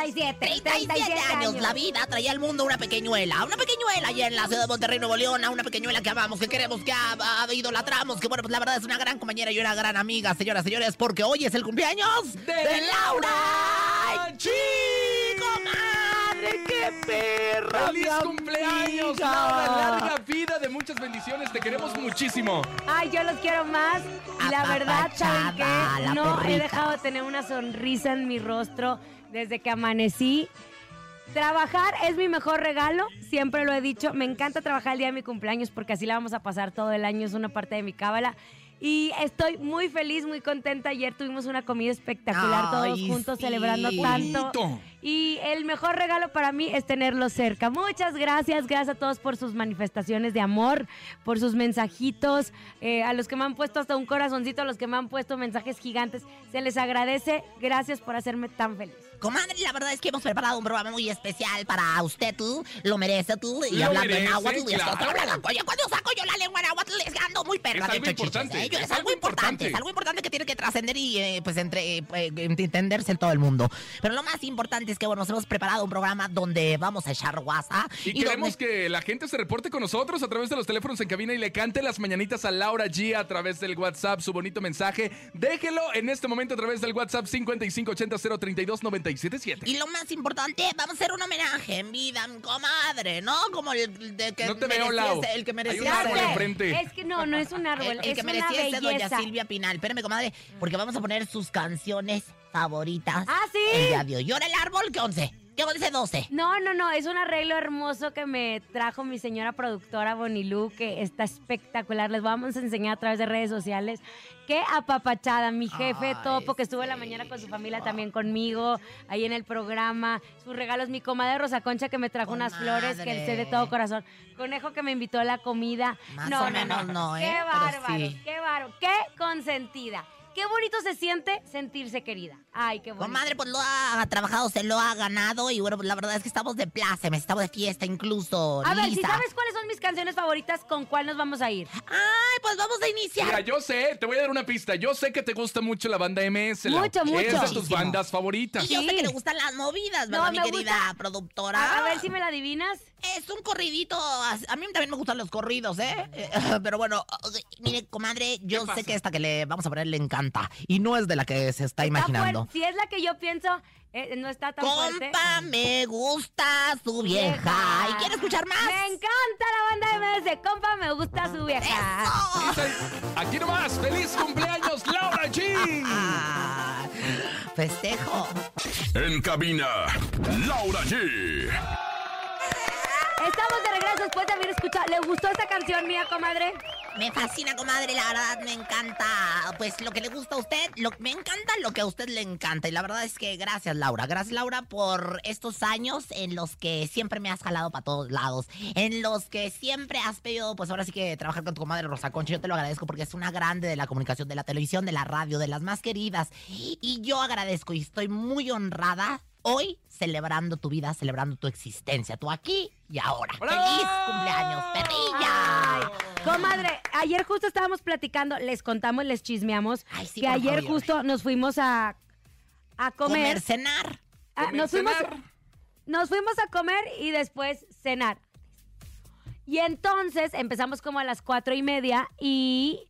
37. 37, 37 años. La vida traía al mundo una pequeñuela. Una pequeñuela allá en la ciudad de Monterrey, Nuevo León. A una pequeñuela que amamos, que queremos, que a, a, a, idolatramos. Que bueno, pues la verdad es una gran compañera y una gran amiga, señoras, señores. Porque hoy es el cumpleaños de, de Laura Chico qué perra! ¡Feliz mi cumpleaños, amiga! Laura! Larga vida de muchas bendiciones. Te queremos muchísimo. Ay, yo los quiero más. Y la verdad, ¿saben qué? No he dejado de tener una sonrisa en mi rostro desde que amanecí. Trabajar es mi mejor regalo, siempre lo he dicho. Me encanta trabajar el día de mi cumpleaños porque así la vamos a pasar todo el año, es una parte de mi cábala. Y estoy muy feliz, muy contenta. Ayer tuvimos una comida espectacular, todos juntos sí. celebrando tanto. Bonito. Y el mejor regalo para mí es tenerlos cerca. Muchas gracias, gracias a todos por sus manifestaciones de amor, por sus mensajitos, eh, a los que me han puesto hasta un corazoncito, a los que me han puesto mensajes gigantes. Se les agradece, gracias por hacerme tan feliz. Comadre, la verdad es que hemos preparado un programa muy especial para usted, tú. Lo merece, tú. Y Lo hablando merece, en agua, tú. y esto, claro. Oye, cuando saco yo la lengua en agua, les ando muy perra. Es de algo chichis, importante, ¿eh? Yo- es Es algo importante. Es algo importante que tiene que trascender y, eh, pues, entre, eh, eh, entenderse en todo el mundo. Pero lo más importante es que, bueno, nos hemos preparado un programa donde vamos a echar guasa. Y, queremos que la gente se reporte con nosotros a través de los teléfonos en cabina y le cante las mañanitas a Laura G a través del WhatsApp, su bonito mensaje. Déjelo en este momento a través del WhatsApp y lo más importante, vamos a hacer un homenaje en vida, mi comadre, ¿no? Como el de que no el que merecía Hay un árbol enfrente. Es que no, no es un árbol, el, que merecía una es doña Silvia Pinal. Espérame, comadre, porque vamos a poner sus canciones favoritas. Ah, sí. El día de hoy. El árbol que 11. Dice 12. No, no, no, es un arreglo hermoso que me trajo mi señora productora Bonilú, que está espectacular. Les vamos a enseñar a través de redes sociales. Qué apapachada, mi jefe Topo, que estuvo en la mañana con su familia también conmigo, ahí en el programa. Sus regalos, mi comadre Rosa Concha, que me trajo unas flores, que sé de todo corazón. Conejo, que me invitó a la comida. Más no, no, no, no, ¿eh? Qué bárbaro, qué bárbaro, qué consentida. Qué bonito se siente sentirse querida. Ay, qué bonito. Comadre, pues lo ha trabajado, se lo ha ganado. Y bueno, pues la verdad es que estamos de plácemes, estamos de fiesta incluso. A ver, si sabes cuáles son mis canciones favoritas, ¿con cuál nos vamos a ir? Ay, pues vamos a iniciar. Mira, yo sé, te voy a dar una pista. Yo sé que te gusta mucho la banda MS. Mucho, mucho. Es de tus Muchísimo. bandas favoritas. Y yo sé que le gustan las movidas, ¿verdad, No, mi querida gusta- productora? A, a ver si me la adivinas. Es un corridito. A mí también me gustan los corridos, ¿eh? Pero bueno, mire, comadre, yo sé que esta que le vamos a poner le encanta. Y no es de la que se está imaginando. fuerte. Si es la que yo pienso, eh, no está tan fuerte. Compa, me gusta su vieja. ¿Y quiere escuchar más? Me encanta la banda MS. Compa, me gusta su vieja. ¡Eso! Aquí nomás, feliz cumpleaños, Laura G. Ah, festejo. En cabina, Laura G. Esta estamos de regreso después de haber escuchado. ¿Le gustó esta canción mía, comadre? Me fascina, comadre, la verdad me encanta. Pues lo que le gusta a usted, lo, me encanta lo que a usted le encanta. Y la verdad es que gracias, Laura. Gracias, Laura, por estos años en los que siempre me has jalado para todos lados. En los que siempre has pedido, pues ahora sí que trabajar con tu comadre Rosa Concha. Yo te lo agradezco porque es una grande de la comunicación, de la televisión, de la radio, de las más queridas. Y yo agradezco y estoy muy honrada hoy celebrando tu vida, celebrando tu existencia. Tú aquí y ahora. ¡Bravo! ¡Feliz cumpleaños, perrilla! Ay, comadre, ayer justo estábamos platicando, les contamos, les chismeamos, Ay, sí, que por ayer favor. justo nos fuimos a, a comer. Comer, cenar. Ah, Comer, nos, fuimos, cenar. nos fuimos a comer y después cenar. Y entonces empezamos como a las cuatro y media y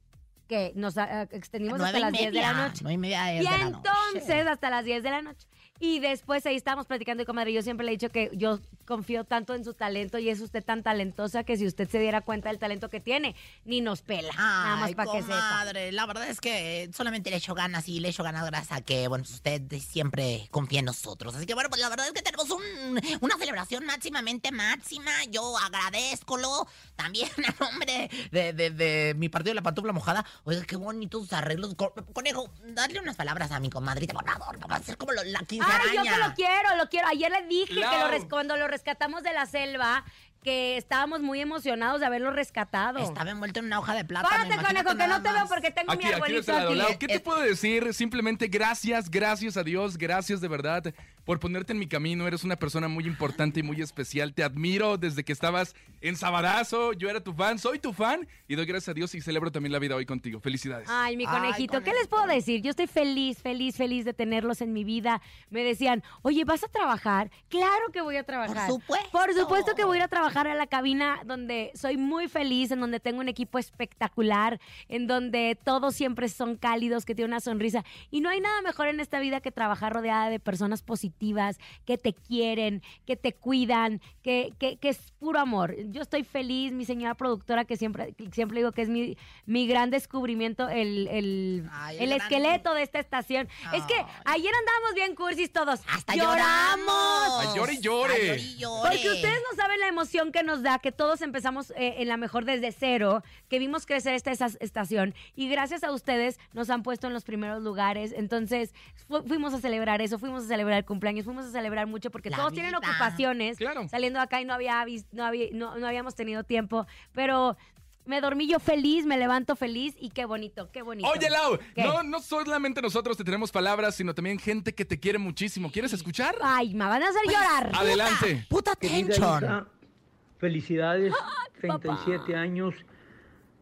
que nos ah, extendimos Nueve hasta y las 10 de la media, noche. nueve y media es Y de la noche. entonces hasta las 10 de la noche. Y después ahí estábamos platicando y comadre, yo siempre le he dicho que yo confío tanto en su talento y es usted tan talentosa que si usted se diera cuenta del talento que tiene, ni nos pela. nada para que sepa. la verdad es que solamente le echo ganas y le echo ganas gracias a que, bueno, usted siempre confía en nosotros. Así que bueno, pues la verdad es que tenemos un, una celebración máximamente máxima. Yo agradezcolo también a nombre de, mi partido de la pantufla mojada. Oiga, qué bonitos arreglos. Conejo, darle unas palabras a mi comadrita, por favor. Vamos a hacer como lo, la 15 Claro, yo que lo quiero, lo quiero. Ayer le dije que cuando lo rescatamos de la selva, que estábamos muy emocionados de haberlo rescatado. Estaba envuelto en una hoja de plata. Párate, conejo, que no te veo porque tengo aquí, mi este arbolito aquí. aquí. ¿Qué te puedo decir? Simplemente gracias, gracias a Dios, gracias de verdad por ponerte en mi camino. Eres una persona muy importante y muy especial. Te admiro desde que estabas en Sabadazo. Yo era tu fan, soy tu fan y doy gracias a Dios y celebro también la vida hoy contigo. Felicidades. Ay, mi Ay, conejito, ¿qué les puedo decir? Yo estoy feliz, feliz, feliz de tenerlos en mi vida. Me decían, oye, ¿vas a trabajar? Claro que voy a trabajar. supuesto. Por supuesto que voy a ir a trabajar a la cabina donde soy muy feliz, en donde tengo un equipo espectacular, en donde todos siempre son cálidos, que tienen una sonrisa. Y no hay nada mejor en esta vida que trabajar rodeada de personas positivas, que te quieren, que te cuidan, que, que, que es puro amor. Yo estoy feliz, mi señora productora, que siempre, siempre digo que es mi, mi gran descubrimiento, el, el, Ay, el el gran- esqueleto de esta estación. Es que Ay. ayer andábamos bien cursis todos. Hasta lloramos. lloramos. Ay, llore y llore. Ay, llore y llore. Porque ustedes no saben la emoción que nos da, que todos empezamos eh, en la mejor desde cero, que vimos crecer esta esa- estación y gracias a ustedes nos han puesto en los primeros lugares. Entonces fu- fuimos a celebrar eso, fuimos a celebrar el cumpleaños, fuimos a celebrar mucho porque La todos tienen ocupaciones. Claro. Saliendo acá y no, había no, había, no, no habíamos tenido tiempo, pero me dormí yo feliz, me levanto feliz y qué bonito, qué bonito. Oye, Lau, ¿Qué? no, no solamente nosotros te tenemos palabras, sino también gente que te quiere muchísimo. ¿Quieres escuchar? Ay, me van a hacer llorar. Adelante. Puta hija, felicidades, 37 años,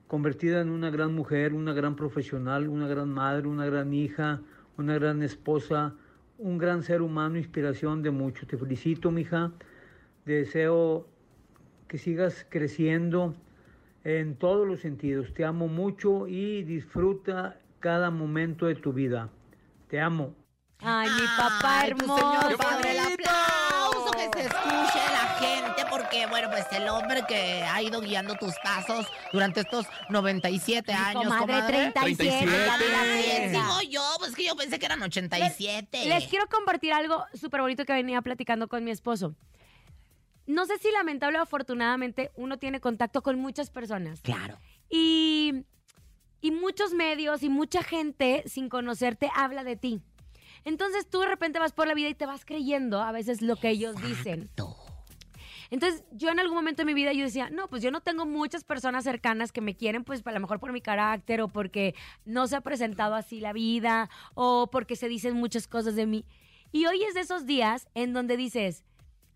convertida en una gran mujer, una gran profesional, una gran madre, una gran hija, una gran esposa, un gran ser humano, inspiración de muchos. Te felicito, mija. Deseo que sigas creciendo en todos los sentidos. Te amo mucho y disfruta cada momento de tu vida. Te amo. Ay, mi papá Ay, tu hermoso. señor ¡Qué padre, el aplauso que se escuche la gente, porque, bueno, pues el hombre que ha ido guiando tus pasos durante estos 97 años, comadre, comadre. 37. 37. Ah, mira, comadre. bien, digo yo, pues que yo pensé que eran 87. Les quiero compartir algo súper bonito que venía platicando con mi esposo. No sé si lamentable o afortunadamente uno tiene contacto con muchas personas. Claro. Y, y muchos medios y mucha gente sin conocerte habla de ti. Entonces tú de repente vas por la vida y te vas creyendo a veces lo que ellos dicen. Entonces, yo en algún momento de mi vida yo decía, no, pues yo no tengo muchas personas cercanas que me quieren, pues a lo mejor por mi carácter o porque no se ha presentado así la vida o porque se dicen muchas cosas de mí. Y hoy es de esos días en donde dices,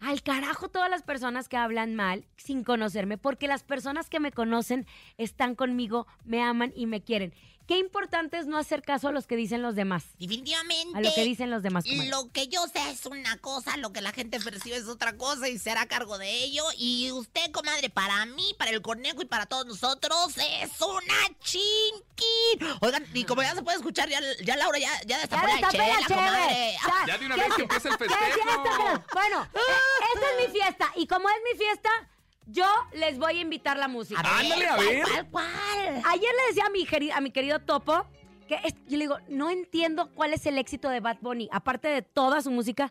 al carajo todas las personas que hablan mal sin conocerme, porque las personas que me conocen están conmigo, me aman y me quieren. Qué importante es no hacer caso a los que dicen los demás, Definitivamente. a lo que dicen los demás. comadre. Lo que yo sé es una cosa, lo que la gente percibe es otra cosa y será a cargo de ello. Y usted, comadre, para mí, para el conejo y para todos nosotros, es una chinquín. Oigan, y como ya se puede escuchar, ya, ya Laura ya, ya destapó Ya la chela, comadre. Ah, Ya de una ¿qué vez que es- empiece el festejo. Bueno, eh, esta es mi fiesta. Y como es mi fiesta, yo les voy a invitar la música. a ver, Ándale, a ¿cuál, ver. ¿Cuál, cuál? Ayer le decía a mi, queri- a mi querido Topo que es- yo le digo, no entiendo cuál es el éxito de Bad Bunny. Aparte de toda su música,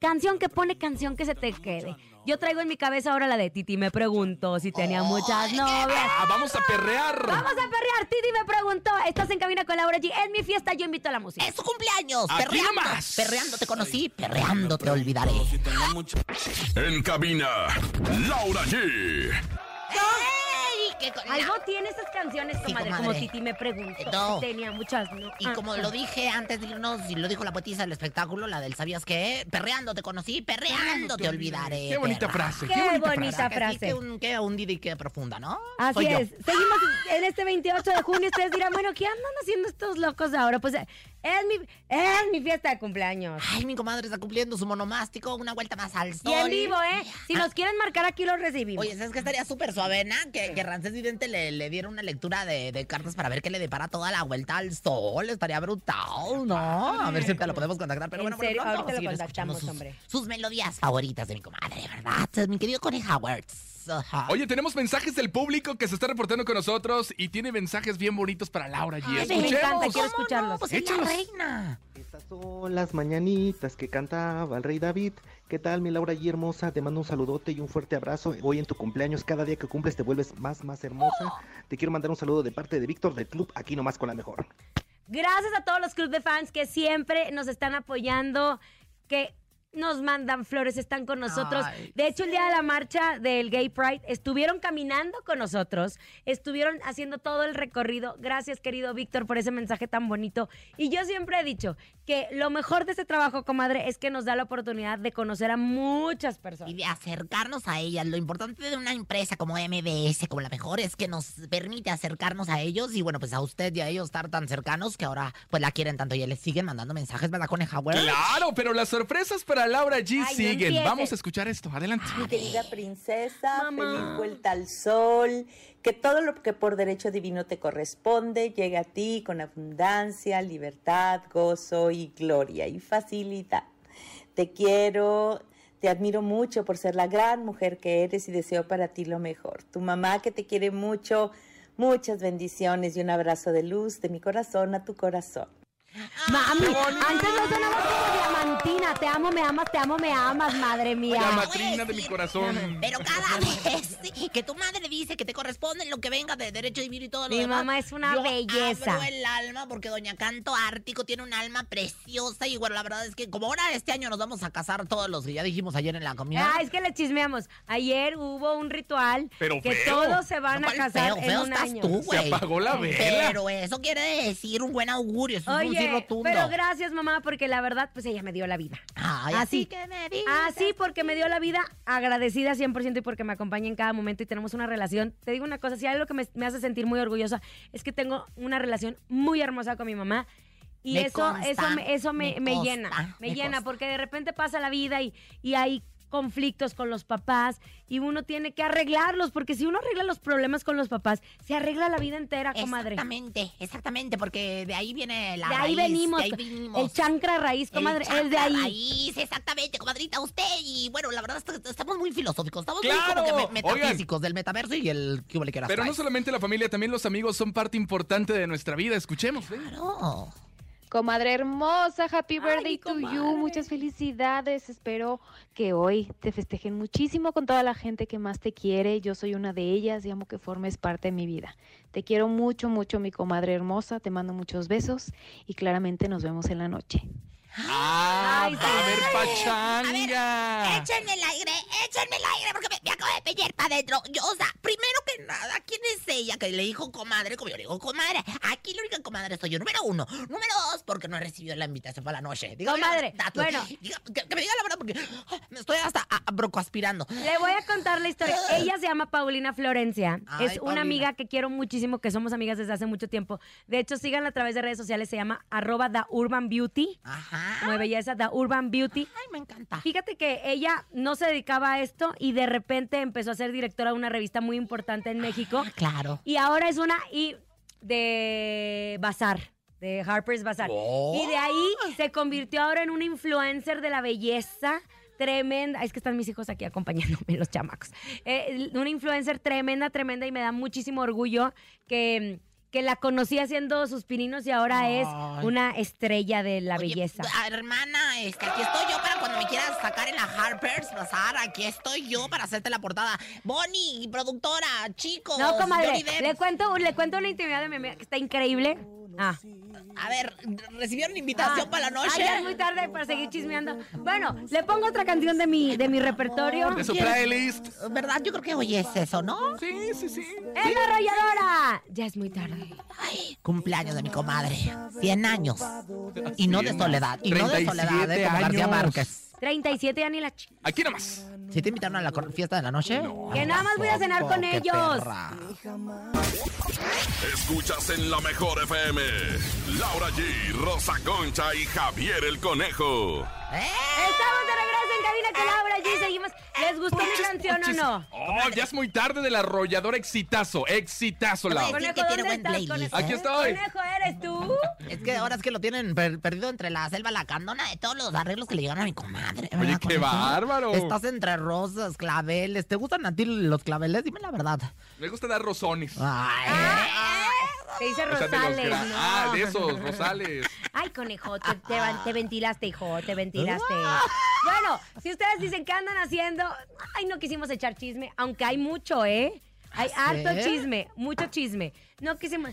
canción que pone, canción que se te quede. Yo traigo en mi cabeza ahora la de Titi me preguntó si tenía muchas novias. Ah, vamos a perrear. Vamos a perrear. Titi me preguntó. Estás en cabina con Laura G. En mi fiesta yo invito a la música. ¡Es su cumpleaños! Aquí ¡Perreando! nomás. Perreando te conocí, perreando te olvidaré. En cabina, Laura G. ¡Ey! ¡Qué Algo tiene esas canciones, Sí, comadre, comadre. como Titi me preguntó. No. si Tenía muchas no. Y Ah, como ah. lo dije antes de irnos, y lo dijo la poetisa del espectáculo, la del ¿sabías qué? Perreando te conocí, perreando te olvidaré. Qué bonita perra. frase. Qué Qué bonita, bonita frase. Que sí, frase. que un Didi que profunda, ¿no? Así Soy yo. es. Seguimos en este 28 de junio. Ustedes dirán, bueno, ¿qué andan haciendo estos locos ahora? Pues es mi, es mi fiesta de cumpleaños. Ay, mi comadre está cumpliendo su monomástico, una vuelta más al sol. Y en vivo, ¿eh? Si Ah, nos quieren marcar aquí, los recibimos. Oye, ¿sabes qué estaría súper suavena? Que, que Rancés Vidente le, le diera una lectura de, de cartas para ver qué le depara toda la vuelta al sol. Estaría brutal, ¿no? A ver si ahorita lo podemos contactar. Pero ¿En bueno, pronto, Ahorita lo contactamos, hombre. sus, sus melodías favoritas de mi comadre, ¿verdad? Mi querido Connie Howards. Ajá. Oye, tenemos mensajes del público que se está reportando con nosotros y tiene mensajes bien bonitos para Laura G. Ay, me encanta, quiero ¿Cómo escucharlos. No? Pues es la reina. Estas son las mañanitas que cantaba el rey David. ¿Qué tal, mi Laura y hermosa? Te mando un saludote y un fuerte abrazo. Hoy en tu cumpleaños, cada día que cumples te vuelves más, más hermosa. Te quiero mandar un saludo de parte de Víctor del club, aquí nomás con la mejor. Gracias a todos los club de fans que siempre nos están apoyando, que nos mandan flores, están con nosotros. Ay, de hecho, el día de la marcha del Gay Pride estuvieron caminando con nosotros, estuvieron haciendo todo el recorrido. Gracias, querido Víctor, por ese mensaje tan bonito. Y yo siempre he dicho que lo mejor de este trabajo, comadre, es que nos da la oportunidad de conocer a muchas Y personas. de acercarnos a ellas. Lo importante de una empresa como MBS, como la mejor, es que nos permite acercarnos a ellos y bueno, pues a usted y a ellos estar tan cercanos que ahora pues la quieren tanto y les siguen mandando mensajes, ¿verdad, Howard? Claro, pero las sorpresas para Laura G Ay, siguen. Vamos a escuchar esto. Adelante. Mi querida princesa, Mamá. feliz vuelta al sol, que todo lo que por derecho divino te corresponde llegue a ti con abundancia, libertad, gozo y gloria y facilidad. Te quiero, te admiro mucho por ser la gran mujer que eres y deseo para ti lo mejor. Tu mamá que te quiere mucho, muchas bendiciones y un abrazo de luz de mi corazón a tu corazón. Mami, antes no sonaba como diamantina. Te amo, me amas, te amo, me amas, madre mía. La matrina de mi corazón. Pero cada vez que tu madre dice que te corresponde lo que venga de derecho divino y todo lo Mi demás, mamá es una yo belleza. abro el alma porque Doña Canto Ártico tiene un alma preciosa y bueno, la verdad es que como ahora este año nos vamos a casar todos los que ya dijimos ayer en la comida. Ah, es que le chismeamos. Ayer hubo un ritual Pero que feo. todos se van No, a ¿cuál casar feo? en Feo un estás año. tú, Se apagó la vela. Pero eso quiere decir un buen augurio, eso es rotundo. pero gracias mamá porque la verdad pues ella me dio la vida. Ay, Así. así que me. Así porque me dio la vida, agradecida 100% y porque me acompaña en cada momento y tenemos una relación. Te digo una cosa, si algo que me, me hace sentir muy orgullosa es que tengo una relación muy hermosa con mi mamá. Y Me eso, consta, eso, me, eso me, me llena, me, llena, porque de repente pasa la vida y, y hay conflictos con los papás y uno tiene que arreglarlos, porque si uno arregla los problemas con los papás, se arregla la vida entera, comadre. Exactamente, exactamente, porque de ahí viene la De ahí raíz, venimos, de ahí venimos. el chancra raíz, comadre, El es de ahí. raíz, exactamente, comadrita, usted. Y bueno, la verdad, est- estamos muy filosóficos, estamos ¡Claro! muy como que Oigan. metafísicos del metaverso y el que le quieras Pero no solamente la familia, también los amigos son parte importante de nuestra vida. Escuchemos. ¿eh? Comadre hermosa, happy Ay, birthday to you. Muchas felicidades. Espero que hoy te festejen muchísimo con toda la gente que más te quiere. Yo soy una de ellas y amo que formes parte de mi vida. Te quiero mucho, mucho, mi comadre hermosa. Te mando muchos besos y claramente nos vemos en la noche. Ah, Ay, va a ver A ver, pachanga. échenme el aire, échenme el aire, porque me, me acabo de peñar para adentro. Yo, o sea, primero que nada, ¿quién es ella que le dijo comadre? Como yo le digo comadre. Aquí la única comadre soy yo, número uno. Número dos, porque no he recibido la invitación para la noche. Dígame Comadre, bueno. diga- que, que me diga la verdad, porque ah, me estoy hasta brocoaspirando. Le voy a contar la historia. Ella se llama Paulina Florencia. Ay, es una Paulina. amiga que quiero muchísimo, que somos amigas desde hace mucho tiempo. De hecho, síganla a través de redes sociales. Se llama arroba The Urban Beauty. Ajá. Como de belleza, The Urban Beauty. Ay, me encanta. Fíjate que ella no se dedicaba a esto y de repente empezó a ser directora de una revista muy importante en México. Ah, claro. Y ahora es una y de Bazar, de Harper's Bazaar. Oh. Y de ahí se convirtió ahora en una influencer de la belleza tremenda. Es que están mis hijos aquí acompañándome, los chamacos. Eh, una influencer tremenda, tremenda y me da muchísimo orgullo que, que la conocí haciendo sus pininos y ahora es una estrella de la Oye, belleza. hermana, este, aquí estoy yo para cuando me quieras sacar en la Harper's Bazaar. Aquí estoy yo para hacerte la portada. Bonnie, productora, chicos. No, comadre, le cuento, le cuento una intimidad de mi amiga que está increíble. Ah. A ver, ¿recibieron invitación Ah. para la noche? Ah, ya es muy tarde para seguir chismeando. Bueno, le pongo otra canción de mi, de mi repertorio. De su playlist. ¿Verdad? Yo creo que hoy es eso, ¿no? Sí, sí, sí. ¡Es la arrolladora! Ya es muy tarde. Cumpleaños de mi comadre. 100 años. Y no de soledad. Y no de soledad, ¿eh? Como García. Márquez. 37 años y la ch- Aquí nomás. ¿Sí te invitaron a la fiesta de la noche? Que nada más voy a cenar con ellos. perra. Escuchas en la mejor FM. Laura G, Rosa Concha y Javier el Conejo. Estamos de regreso cabina con Laura G. Seguimos. ¿Les gustó mi canción o no? Oh, ya es muy tarde del arrollador exitazo. Exitazo, Te voy a Laura. decir Conejo, que tiene ¿dónde buen playlist. Conejo? Aquí estoy. Conejo, ¿eres tú? Es que ahora es que lo tienen per- perdido entre la selva, la candona, de todos los arreglos que le llegan a mi comadre. Oye, ¿verdad, qué conejo? bárbaro. Estás entre rosas, claveles. ¿Te gustan a ti los claveles? Dime la verdad. Me gusta dar rosones. Ay, Te dice Rosales, ¿no? Ah, de esos, Rosales. Ay, conejo, te, te van- te ventilaste, hijo, te ventilaste. Ah. Bueno, si ustedes dicen que andan haciendo, ay, no quisimos echar chisme, aunque hay mucho, ¿eh? Hay ¿Ah, harto chisme, mucho chisme. No quisimos.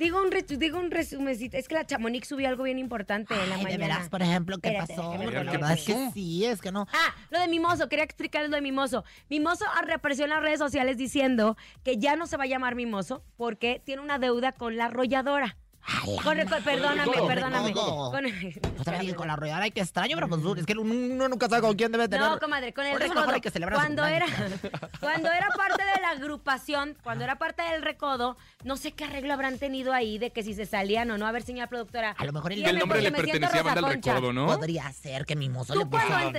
Digo un, digo un resumecito. Es que la Chamonix subió algo bien importante en la Ay, de mañana. veras, por ejemplo, ¿qué Espérate, pasó? déjame qué verdad es que sí, es que no. Ah, lo de Mimoso, quería explicarles lo de Mimoso. Mimoso reapareció en las redes sociales diciendo que ya no se va a llamar Mimoso porque tiene una deuda con la arrolladora. Con perdóname, Con perdóname. recodo. Con- Otra vez con la rodeada, ay, qué extraño, pero pues es que uno, uno nunca sabe con quién debe tener. No, comadre, con el Por eso mejor recodo. hay que cuando era, cuando era parte de la agrupación, cuando era parte del recodo, no sé qué arreglo habrán tenido ahí de que si se salían o no. A ver, señora productora. A lo mejor el- dígame, El nombre porque le me siento pertenecía a Banda del. Recodo, ¿no? Podría ser que mi mozo le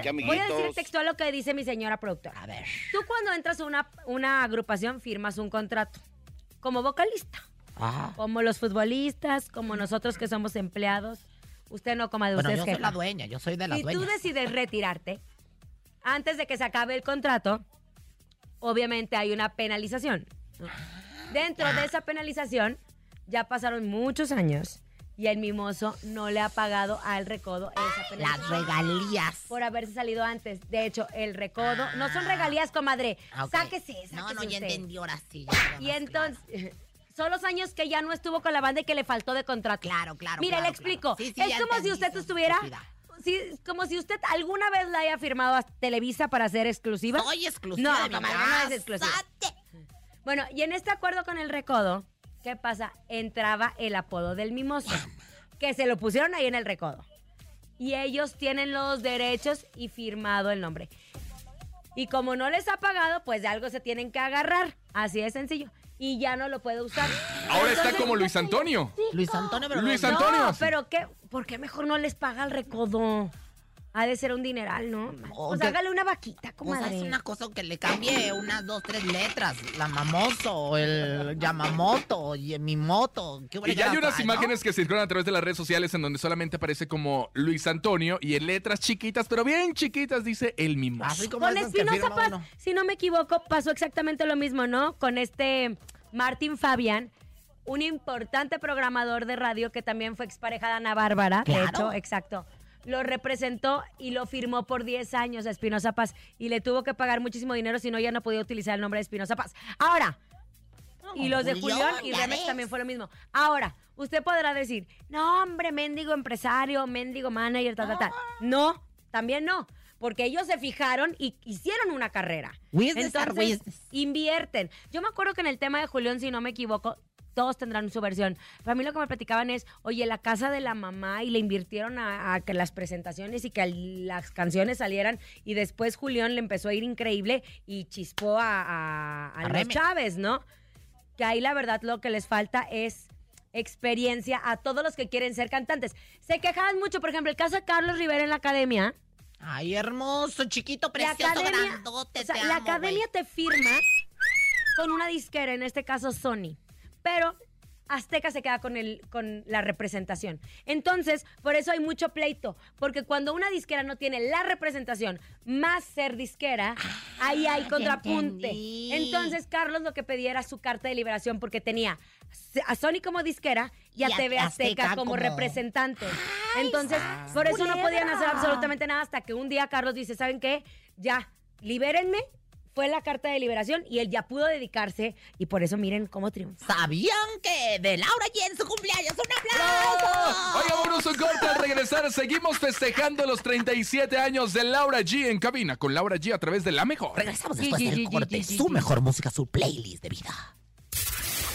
qué voy a decir textual lo que dice mi señora productora. A ver. Tú cuando entras a una, una agrupación firmas un contrato como vocalista, Ah. como los futbolistas, como nosotros que somos empleados. Usted no, comadre, Bueno, usted yo soy la dueña, yo soy de las Si tú dueñas. decides retirarte antes de que se acabe el contrato, obviamente hay una penalización. Dentro de esa penalización, ya pasaron muchos años y el mimoso no le ha pagado al recodo esa Las penalización. regalías. Por haberse salido antes. De hecho, el recodo. No son regalías, comadre. Ah, ok. Sáquese, sáquese. No, no, ya usted. entendí, ahora sí. ya Y entonces. Son los años que ya no estuvo con la banda y que le faltó de contrato. Claro, claro, Mire, claro, le explico. claro. Sí, sí, es como si usted estuviera. Sí, como si usted alguna vez la haya firmado a Televisa para ser exclusiva. Soy exclusiva No, de mi comadre, no es exclusiva. Bueno, y en este acuerdo con el recodo, ¿qué pasa? Entraba el apodo del mimoso, que se lo pusieron ahí en el recodo. Y ellos tienen los derechos y firmado el nombre. Y como no les ha pagado, pues de algo se tienen que agarrar. Así de sencillo. Y ya no lo puede usar. Ahora está como Luis Antonio. Luis Antonio, pero Luis Antonio. No, pero ¿qué? ¿por qué mejor no les paga el recodo? Ha de ser un dineral, ¿no? O Pues que- hágale una vaquita, Pues comadre. haz una cosa que le cambie unas dos, tres letras. La mamoso, el Yamamoto, y mi moto. ¿Qué Y ya hay unas imágenes que circulan a través de las redes sociales en donde solamente aparece como Luis Antonio y en letras chiquitas, pero bien chiquitas, dice el mimoso. Así como Con Espinosa Paz, si no me equivoco, pasó exactamente lo mismo, ¿no? Con este Martín Fabián, un importante programador de radio que también fue expareja de Ana Bárbara, de hecho, exacto. Lo representó y lo firmó por 10 años a Espinosa Paz y le tuvo que pagar muchísimo dinero, si no ya no podía utilizar el nombre de Espinosa Paz. Ahora, y los de Julián, y Remex también fue lo mismo. Ahora, usted podrá decir, no, hombre, mendigo empresario, mendigo manager, tal, tal, tal. No, también no. Porque ellos se fijaron y hicieron una carrera. Entonces, invierten. Yo me acuerdo que en el tema de Julián, si no me equivoco, todos tendrán su versión. Para mí lo que me platicaban es, oye, la casa de la mamá y le invirtieron a, a que las presentaciones y que las canciones salieran y después Julián le empezó a ir increíble y chispó a, a, a A los Reme. Chávez, ¿no? Que ahí la verdad lo que les falta es experiencia a todos los que quieren ser cantantes. Se quejaban mucho, por ejemplo, el caso de Carlos Rivera en la academia. Ay, hermoso, chiquito, La precioso, academia, grandote, o sea, te la amo, academia te firma con una disquera, en este caso Sony. Pero Azteca se queda con, el, con la representación. Entonces, por eso hay mucho pleito, porque cuando una disquera no tiene la representación más ser disquera, ahí hay contrapunte. Entonces, Carlos lo que pedía era su carta de liberación porque tenía a Sony como disquera y a Y a TV Azteca, Azteca como, como- representante. Entonces, por eso no podían hacer absolutamente nada hasta que un día Carlos dice, ¿saben qué? Ya, libérenme. Fue la carta de liberación y él ya pudo dedicarse y por eso miren cómo triunfa. ¿Sabían que de Laura G en su cumpleaños? ¡Un aplauso! Oiga, vámonos un corte al regresar. Seguimos festejando los 37 años de Laura G en cabina con Laura G a través de la mejor. Regresamos después del corte. Su mejor música, su playlist de vida.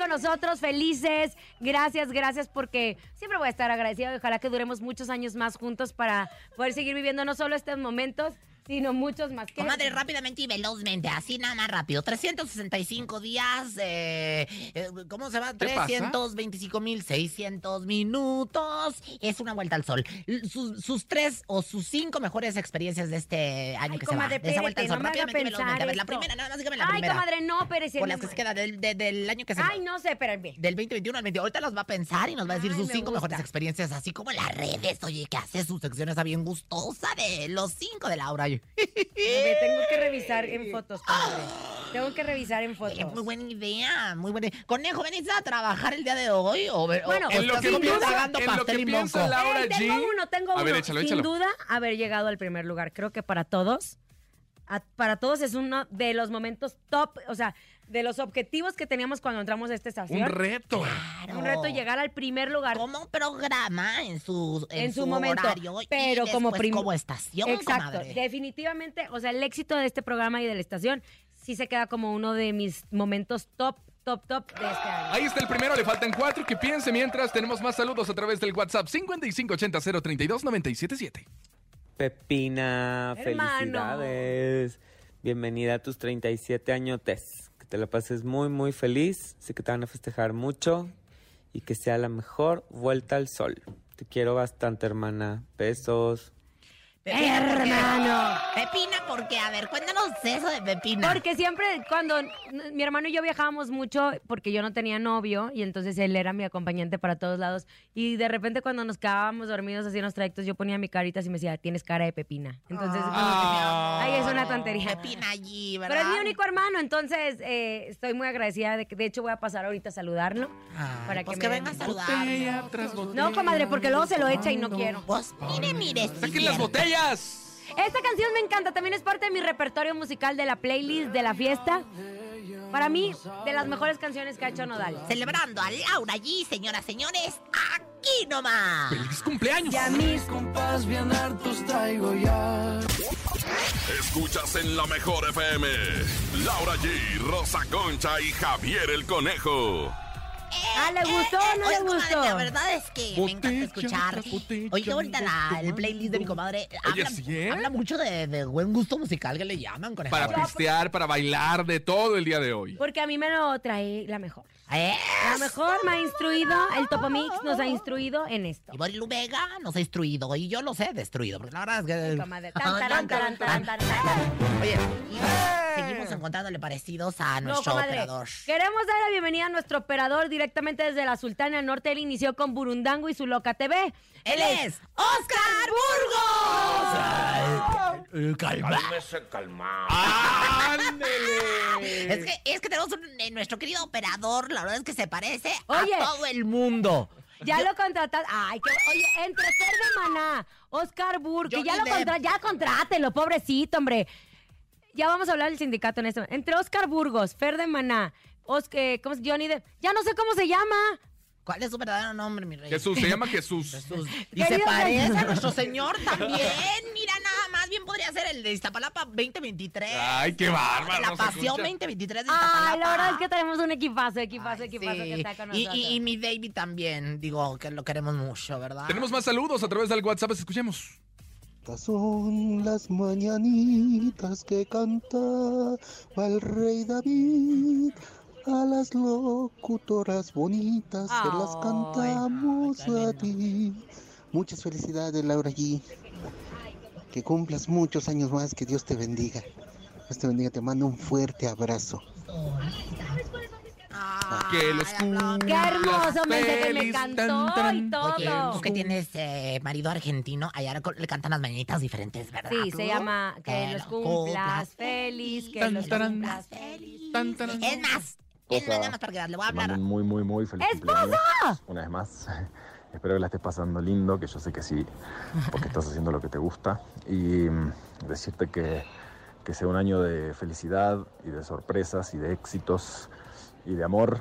con nosotros, felices. Gracias, gracias porque siempre voy a estar agradecida ojalá que duremos muchos años más juntos para poder seguir viviendo no solo estos momentos, sino muchos más. ¿Qué? Comadre, rápidamente y velozmente, así nada más rápido. 365 días, eh, eh, ¿cómo se va? ¿Qué pasa? 325.600 minutos. Es una vuelta al sol. Sus, sus tres o sus cinco mejores experiencias de este año Ay, que se va. comadre, De esa vuelta al sol. no Rápidamente y velozmente. A ver, la primera, nada más dígame la Ay, primera. comadre, no, pero Por las que se queda del, de- del año que se Ay, va. no sé, espérame. Del 2021 al 20. Ahorita las va a pensar y nos va a decir Ay, sus me cinco gusta. mejores experiencias, así como las redes. Oye, que hace su sección esa bien gustosa de los cinco de Laura. Tengo que revisar en fotos, comadre. Tengo que revisar en fotos. Oye, muy buena idea, muy buena idea. Conejo, ¿veniste a trabajar el día de hoy? ¿O, Bueno, o En lo que piensa- pagando en lo pastel que piensa? Laura Ey, tengo G. uno, tengo A uno. ver, échalo, Sin échalo. duda, haber llegado al primer lugar. Creo que para todos, a- para todos es uno de los momentos top, o sea, de los objetivos que teníamos cuando entramos a esta estación. Un reto. Un reto llegar al primer lugar. Como programa en su, en en su, su momento, horario pero y como como estación, Exacto, comadre. definitivamente, o sea, el éxito de este programa y de la estación sí se queda como uno de mis momentos top, top, top de este año. Ahí está el primero, le faltan cuatro. Que piense mientras tenemos más saludos a través del WhatsApp 5580-032-977. Pepina, Hermano. felicidades. Bienvenida a tus 37 añotes. Te la pases muy, muy feliz. Sé que te van a festejar mucho y que sea la mejor vuelta al sol. Te quiero bastante, hermana. Besos. Pepina. Hermano. Pepina, ¿por qué? A ver, cuéntanos eso de Pepina. Porque siempre cuando mi hermano y yo viajábamos mucho porque yo no tenía novio y entonces él era mi acompañante para todos lados y de repente cuando nos quedábamos dormidos así en los trayectos yo ponía mi carita y me decía, tienes cara de Pepina. Entonces, como que, Ah. ay, es una tontería. Pepina allí, ¿verdad? Pero es mi único hermano, entonces eh, estoy muy agradecida de que de hecho voy a pasar ahorita a saludarlo. Ay, para pues que que, me- venga a Botella botella. No, comadre, porque luego se lo echa y no quiero. Pues mire, mire. ¡Saquen las cierto. Esta canción me encanta, también es parte de mi repertorio musical de la playlist de la fiesta. Para mí, de las mejores canciones que ha hecho Nodal. Celebrando a Laura allí, señoras, señores, aquí nomás. ¡Feliz cumpleaños! Y a mis Compas bien hartos traigo ya. Escuchas en la mejor FM. Laura G, Rosa Concha y Javier el Conejo. Ah, ¿le gustó o no le comadre, gustó? La verdad es que me encanta escuchar. Oye, ahorita la- el playlist de mi comadre Oye, habla, ¿sí, habla mucho de, de buen gusto musical que le llaman, conejo. Para pistear, para bailar, de todo el día de hoy. Porque a mí me lo trae la mejor. ¡Eh! La mejor me ha instruido, el Topomix nos ha instruido en esto. Y Borilu Vega nos ha instruido y yo los he destruido, porque la verdad es que... Oye, y seguimos encontrándole parecidos a nuestro operador. Queremos dar la bienvenida a nuestro operador directamente desde la Sultana del Norte. Él inició con Burundango y su Loca TV. Él es Oscar Burgos. calma. ¡Ándele! Es que, es que tenemos un- eh, nuestro querido operador, la verdad es que se parece Oye. a todo el mundo. Ya lo contratas. Ay, que, oye, entre Fer de Maná, Oscar Burke, Johnny ya lo contra, ya contrátelo, pobrecito, hombre. Ya vamos a hablar del sindicato en este momento. Entre Oscar Burgos, Fer de Maná, Oscar, ¿cómo es? Johnny Depp. Ya no sé cómo se llama. ¿Cuál es su verdadero nombre, mi rey? Jesús, se llama Jesús. Jesús. Y se parece a nuestro señor también. Mira nada bien podría ser el de Iztapalapa 2023. Ay, qué bárbaro, La pasión Concha. 2023 de Iztapalapa. Ay, la verdad es que tenemos un equipazo, equipazo, equipazo que Sí. está con y, nosotros. y, y mi David también, digo, que lo queremos mucho, ¿verdad? Tenemos más saludos a través del WhatsApp, escuchemos. Estas son las mañanitas que cantaba el rey David. A las locutoras bonitas se las Ay, cantamos a ti. Muchas felicidades, Laura G. Que cumplas muchos años más, que Dios te bendiga. Dios te bendiga, te mando un fuerte abrazo. Que los Qué hermoso mensaje que me cantó tan, tan. y todo. Oye, tú que tienes eh, marido argentino, allá le cantan las mañanitas diferentes, ¿verdad? Sí, tú? se llama Que Que los cumplas cumplas feliz, que Tan, los cumplas feliz. Tan, tan. Es más, es más, nada más para que le voy a hablar. muy, muy, muy feliz ¡Esposa! cumpleaños. Una vez más. Espero que la estés pasando lindo, que yo sé que sí, porque estás haciendo lo que te gusta. Y mm, decirte que, que sea un año de felicidad y de sorpresas y de éxitos y de amor,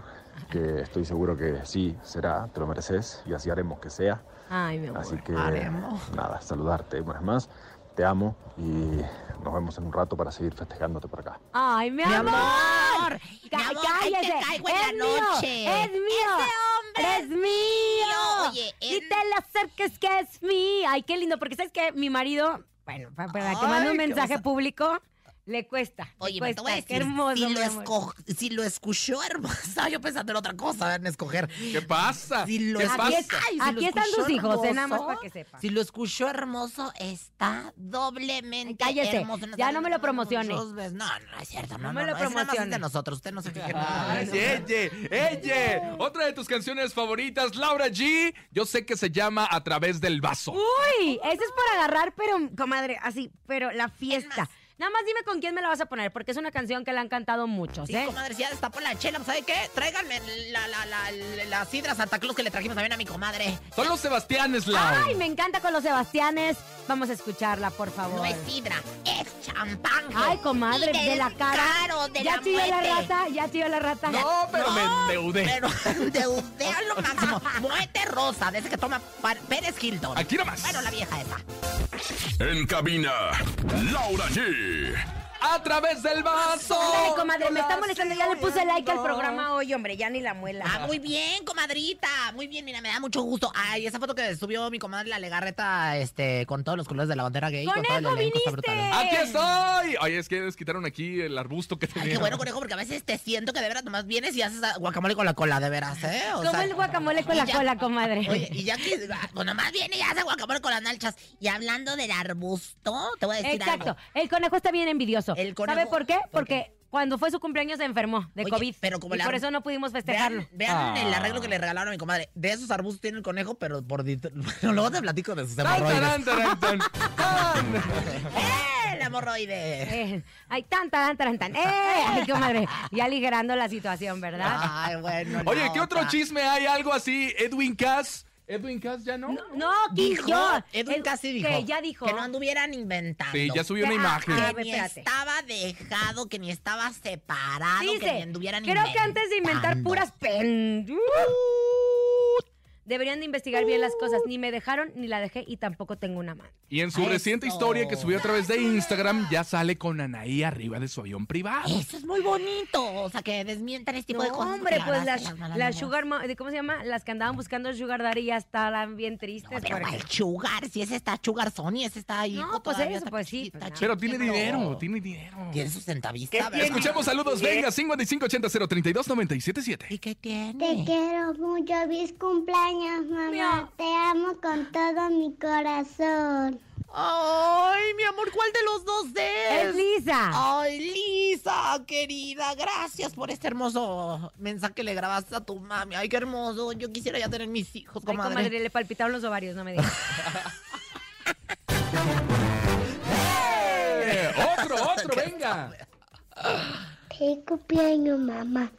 que estoy seguro que sí será, te lo mereces y así haremos que sea. Ay, mi amor. Así que Haremos. nada, saludarte una vez más, te amo y nos vemos en un rato para seguir festejándote por acá. Ay, mi, Mi amor. amor, mi amor, ahí te cállese. caigo en la es mío, noche. es mío. Ese Es mío. Oye, Y te le acerques que es mío. Ay, qué lindo, porque sabes que mi marido, bueno, pa- para que mande un mensaje público, le cuesta. le Oye, me cuesta. te voy a decir, qué hermoso. si, lo esco- si lo escuchó hermoso, estaba yo pensando en otra cosa, en escoger. ¿Qué pasa? Si lo ¿Qué pasa? Aquí, es- Ay, si aquí lo están tus hijos, eh, nada más hermoso, para que sepa. Si lo escuchó hermoso, está doblemente Cállese, hermoso. Ya no me lo promocione. No, no es cierto. No, No no, me lo promocione. de nosotros. Usted no se fije nada. Ay, ella, ella. Otra de tus canciones favoritas, Laura G. Yo sé que se llama A través del vaso. Uy, ese es para agarrar, pero, comadre, así, pero la fiesta. Nada más dime con quién me la vas a poner, porque es una canción que le han cantado muchos, Sí, ¿eh? comadre, si ya destapó la chela, ¿sabe qué? Tráiganme la, la, la, la, la sidra Santa Claus que le trajimos también a mi comadre. Son los Sebastianes, Lau. Ay, me encanta con los Sebastianes. Vamos a escucharla, por favor. No es sidra, es champán. Ay, comadre, de la cara. caro, de ya la chilló la rata, ya chilló la rata. No, pero me endeudé. Pero endeudé a lo máximo. Muerte rosa, desde que toma Pérez Hilton. Aquí nomás. Bueno, la vieja esa. En cabina, Laura G. City. A través del vaso. Ándale, comadre, me está molestando. Ya le puse like al programa hoy, hombre, ya ni la muela. Ah, muy bien, comadrita. Muy bien, mira, me da mucho gusto. Ay, esa foto que subió mi comadre la legarreta, este, con todos los colores de la bandera gay. con todo el ¡Conejo, elenco, viniste! brutal. Aquí estoy. Ay, es que les quitaron aquí el arbusto que Ay, tenía. qué bueno, conejo, porque a veces te siento que de veras nomás vienes y haces guacamole con la cola, de veras, ¿eh? O Como sea, el guacamole con la ya- cola, comadre. Oye, y ya que ah, pues nomás viene y hace guacamole con las nalchas. Y hablando del arbusto, te voy a decir Exacto. algo. El conejo está bien envidioso. El conejo- ¿Sabe por qué? ¿por Porque cuando fue su cumpleaños se enfermó de Oye, COVID. pero como y la- por eso no pudimos festejarlo. Vean, vean el Ah. arreglo que le regalaron a mi comadre. De esos arbustos tiene el conejo, pero por... Bueno, luego te platico de sus hemorroides. ¡Eh, el hemorroide! Eh, ay, tan, tan, tan, tan. ¡Eh! Ay, comadre. Ya aligerando la situación, ¿verdad? Ay, bueno. Oye, ¿qué otro chisme hay? Algo así, Edwin Cass. Edwin Cass ya no. No, no, Dijo, yo. Edwin El- casi dijo. Que ya dijo. Que no anduvieran inventando. Sí, ya subió una Ah, imagen. ah, Que ni espérate. estaba dejado, que ni estaba separado, que ni Dice, anduvieran creo que antes de inventar inventando. puras pen... Deberían de investigar bien las cosas. Ni me dejaron, ni la dejé y tampoco tengo una mano. Y en su Eso. reciente historia que subió a través de Instagram, ya sale con Anaí arriba de su avión privado. Eso es muy bonito. O sea, que desmientan este tipo No, de cosas. hombre, pues las, las sugar, ¿cómo se llama? Las que andaban buscando sugar daddy ya estaban bien tristes. No, pero porque- ¿cuál sugar? Si ese está sugar Sony, ese está ahí. No, pues eso, pues sí, pues. Pero tiene dinero, tiene dinero. Tiene su escuchemos saludos, venga, 5580-032-977. ¿Y qué tiene? Te quiero mucho, feliz cumpleaños, mamá. Te amo con todo mi corazón. Ay, mi amor, ¿cuál de los dos es? Es Lisa. Ay, Lisa, querida, gracias por este hermoso mensaje que le grabaste a tu mami. Ay, qué hermoso. Yo quisiera ya tener mis hijos, Ay, comadre. comadre, le palpitaron los ovarios, no me digas. Eh, otro, otro, venga. Feliz cumpleaños, mamá.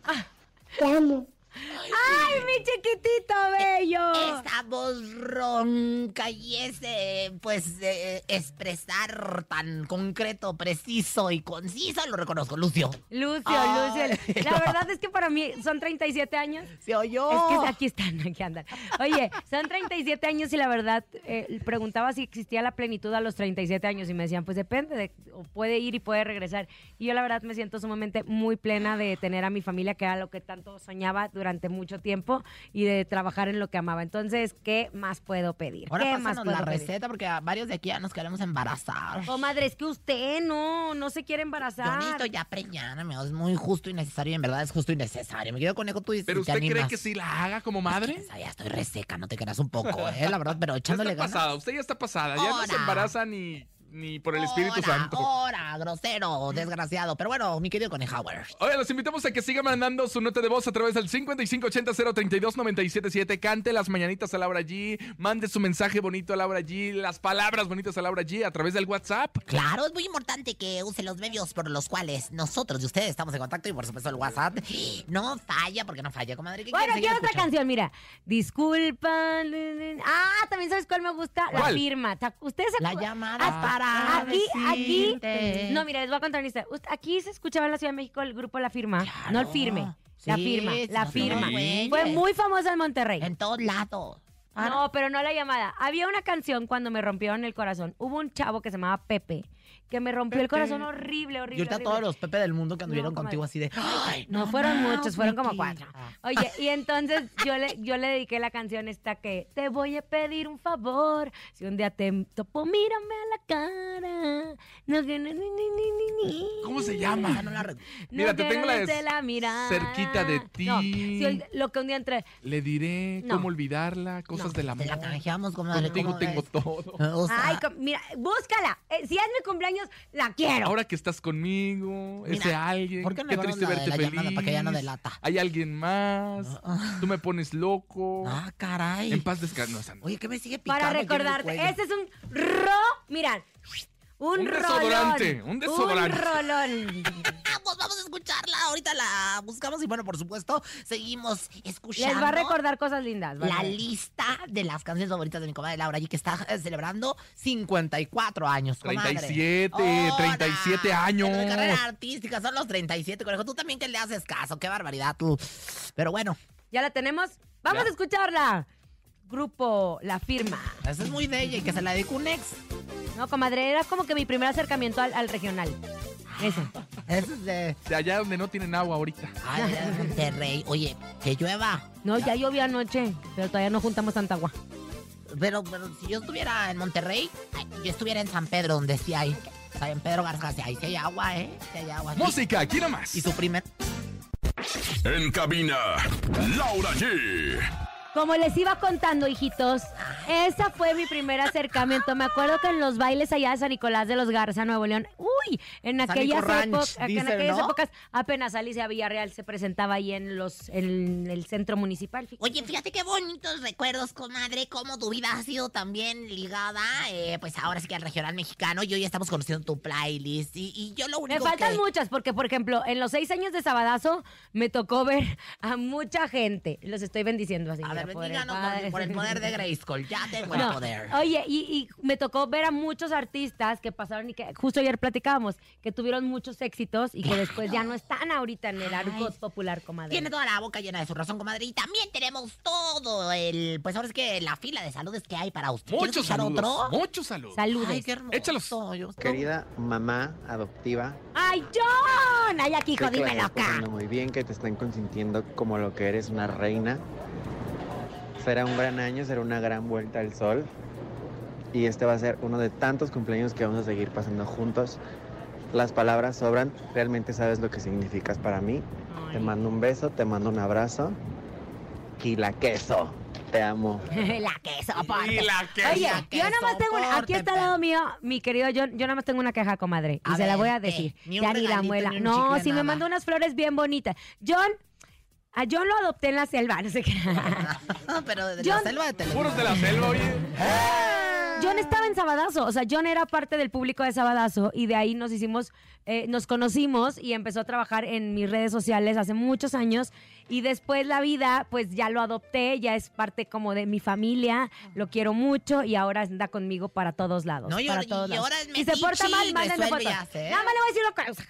Te amo. ¡Ay, mi chiquitito bello! Esa voz ronca y ese, pues, eh, expresar tan concreto, preciso y conciso, lo reconozco, Lucio. Lucio, Ay, Lucio. La verdad es que para mí son 37 años. Se oyó. Es que aquí están, aquí andan. Oye, son 37 años y la verdad eh, preguntaba si existía la plenitud a los 37 años y me decían, pues depende, de, o puede ir y puede regresar. Y yo la verdad me siento sumamente muy plena de tener a mi familia, que era lo que tanto soñaba durante mucho tiempo, y de trabajar en lo que amaba. Entonces, ¿qué más puedo pedir? Ahora ¿Qué más puedo la pedir? receta porque a varios de aquí ya nos queremos embarazar. Comadre, es que usted no, no se quiere Yo embarazar. necesito ya amigo, es muy justo y necesario y en verdad es justo y necesario. Me quedo conejo, tú dices, ¿Pero ¿te usted cree que sí la haga como madre? Ya estoy reseca, no te creas un poco, eh, la verdad, pero Ya echándole está ganas. pasada, usted ya está pasada. Ya no se embaraza ni, ni por el Espíritu Santo. Ahora, grosero, desgraciado. Pero bueno, mi querido Conejauer. Oye, los invitamos a que sigan mandando su nota de voz a través del 5580-032-977. Cante las mañanitas a Laura G. Mande su mensaje bonito a Laura G. Las palabras bonitas a Laura G a través del WhatsApp. Claro, es muy importante que use los medios por los cuales nosotros y ustedes estamos en contacto y por supuesto el WhatsApp. No falla, porque no falla, comadre. ¿Qué Bueno, quiero otra canción, mira. Disculpa. Ah, también sabes cuál me gusta. La ¿Cuál? firma. ¿Te ac- ¿Ustedes se La llamada Ah, para Aquí, aquí. No, mira, les voy a contar una historia. Aquí se escuchaba en la Ciudad de México el grupo La Firma. No el firme. La Sí, firma, sí, la no, firma. güey. Fue muy famosa en Monterrey. En todos lados. No, pero no la llamada. Había una canción cuando me rompieron el corazón. Hubo un chavo que se llamaba Pepe, que me rompió el corazón horrible, horrible. Y ahorita horrible. todos los Pepe del mundo que anduvieron No, contigo así de. "Ay, No fueron muchos, fueron como Miki". cuatro. Ah. Oye, y entonces yo le, yo le dediqué la canción esta que te voy a pedir un favor. Si un día te topo, mírame a la cara. No, que ni, ni, ni, ni, ni. ¿Cómo se llama? No la. Mira, No te tengo la de desde la mirada. cerquita de ti. No, si hoy- lo que un día entré. Le diré No. cómo olvidarla, cosas del amor. Te la canjeamos, comadre. Contigo ¿cómo tengo ves? todo. O sea, Ay, mira, búscala. Eh, si es mi cumpleaños, la quiero. Ahora que estás conmigo, Mira, ese alguien, ¿por qué no qué triste la de verte la feliz. para que ya no delata? Hay alguien más, tú me pones loco. Ah, caray. En paz descansa. No, no. Oye, ¿qué me sigue picando? Para recordarte, este es un ro. Mira, un, Un rolón. desodorante, un desodorante. Un rolón. Vamos, vamos a escucharla. Ahorita la buscamos y bueno, por supuesto, seguimos escuchando. Les va a recordar cosas lindas. La ¿vale? lista de las canciones favoritas de mi comadre Laura G, que está eh, celebrando 54 años, comadre. 37, Ahora, 37 años. En mi carrera artística son los 37, conejo. Tú también que le haces caso, qué barbaridad tú. Pero bueno, ¿Ya la tenemos? Vamos Ya. a escucharla. Grupo La Firma. esa es muy de ella y que se la dedicó un ex. No, comadre, era como que mi primer acercamiento al, al regional. Eso. Esa es de... De allá donde no tienen agua ahorita. Ay, de Monterrey. Oye, que llueva. No, ya llovió anoche, pero todavía no juntamos tanta agua. Pero, pero si yo estuviera en Monterrey, ay, yo estuviera en San Pedro, donde sí hay. San Pedro Garza, sí hay, sí hay agua, ¿eh? Sí hay agua. Música, aquí nomás. Y su primer... En cabina, Laura G. Como les iba contando, hijitos, esa fue mi primer acercamiento. Me acuerdo que en los bailes allá de San Nicolás de los Garza, Nuevo León, uy, en aquellas, Ranch, épocas, en dicen, aquellas ¿no? épocas apenas Alicia Villarreal se presentaba ahí en los en el centro municipal. Oye, fíjate qué bonitos recuerdos, comadre, cómo tu vida ha sido también ligada, eh, pues ahora sí que al regional mexicano. Y hoy estamos conociendo tu playlist. Y, y yo lo Me único faltan que... muchas, porque, por ejemplo, en los seis años de Sabadazo me tocó ver a mucha gente. Los estoy bendiciendo así. A por el bendíganos Padre. por el poder de Grayskull. Ya tengo el poder. Oye, y, y me tocó ver a muchos artistas que pasaron y que justo ayer platicábamos, que tuvieron muchos éxitos y que después ya no están ahorita en el argot popular, comadre. Tiene toda la boca llena de su razón, comadre. Y también tenemos todo el... Pues ahora es que la fila de saludos que hay para usted. ¿Quieres Muchos saludos. otro? Muchos saludos. Saludos. Ay, qué hermoso. Échalos. Querida mamá adoptiva, ¡Ay, John! ¡Ay, aquí, hijo, acá! pasando muy bien, que te están consintiendo como lo que eres una reina. Será un gran año, será una gran vuelta al sol. Y este va a ser uno de tantos cumpleaños que vamos a seguir pasando juntos. Las palabras sobran, realmente sabes lo que significas para mí. Te mando un beso, te mando un abrazo. Y la queso, te amo. la queso, aparte. Y la queso. Oye, La yo nada más tengo una, aquí está al lado mío, mi querido John, yo nada más tengo una queja, comadre, y A se la voy a decir. Ni un ya ni la muela. ni un No, sí me mandó unas flores bien bonitas. John, a John lo adopté en la selva, no sé qué. Pero de Yo- la selva de Televisa. Puros de la selva, oye. John estaba en Sabadazo, o sea, John era parte del público de Sabadazo y de ahí nos hicimos, eh, nos conocimos y empezó a trabajar en mis redes sociales hace muchos años y después la vida, pues ya lo adopté, ya es parte como de mi familia, lo quiero mucho y ahora anda conmigo para todos lados. No, y para todos y lados. ahora es Si se porta mal, mándenme fotos. Nada más le voy a decir una cosa.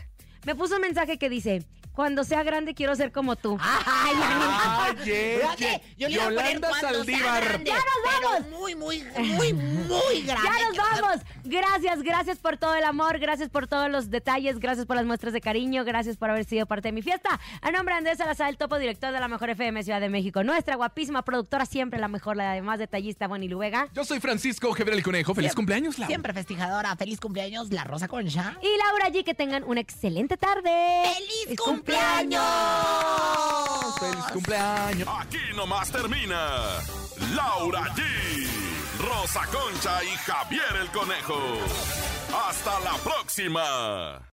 Me puso un mensaje que dice, cuando sea grande quiero ser como tú. Ay, Oye, Fíjate, yo le iba a poner Yolanda sea Saldívar. grande, ¡Ya nos vamos! Muy, muy, muy, muy grande. Ya nos vamos. Gracias, gracias por todo el amor, gracias por todos los detalles, gracias por las muestras de cariño, gracias por haber sido parte de mi fiesta. A nombre de Andrés Salazar, el topo director de la Mejor FM Ciudad de México, nuestra guapísima productora, siempre la mejor, la además detallista, Bonnie Lubega. Yo soy Francisco el Conejo. ¡Feliz Siempre- cumpleaños, Laura! Siempre festejadora. Feliz cumpleaños, la Rosa Concha. Y Laura G, que tengan una excelente tarde. ¡Feliz cumpleaños! ¡Feliz cumpleaños! Aquí nomás termina Laura G, Rosa Concha y Javier el Conejo. Hasta la próxima.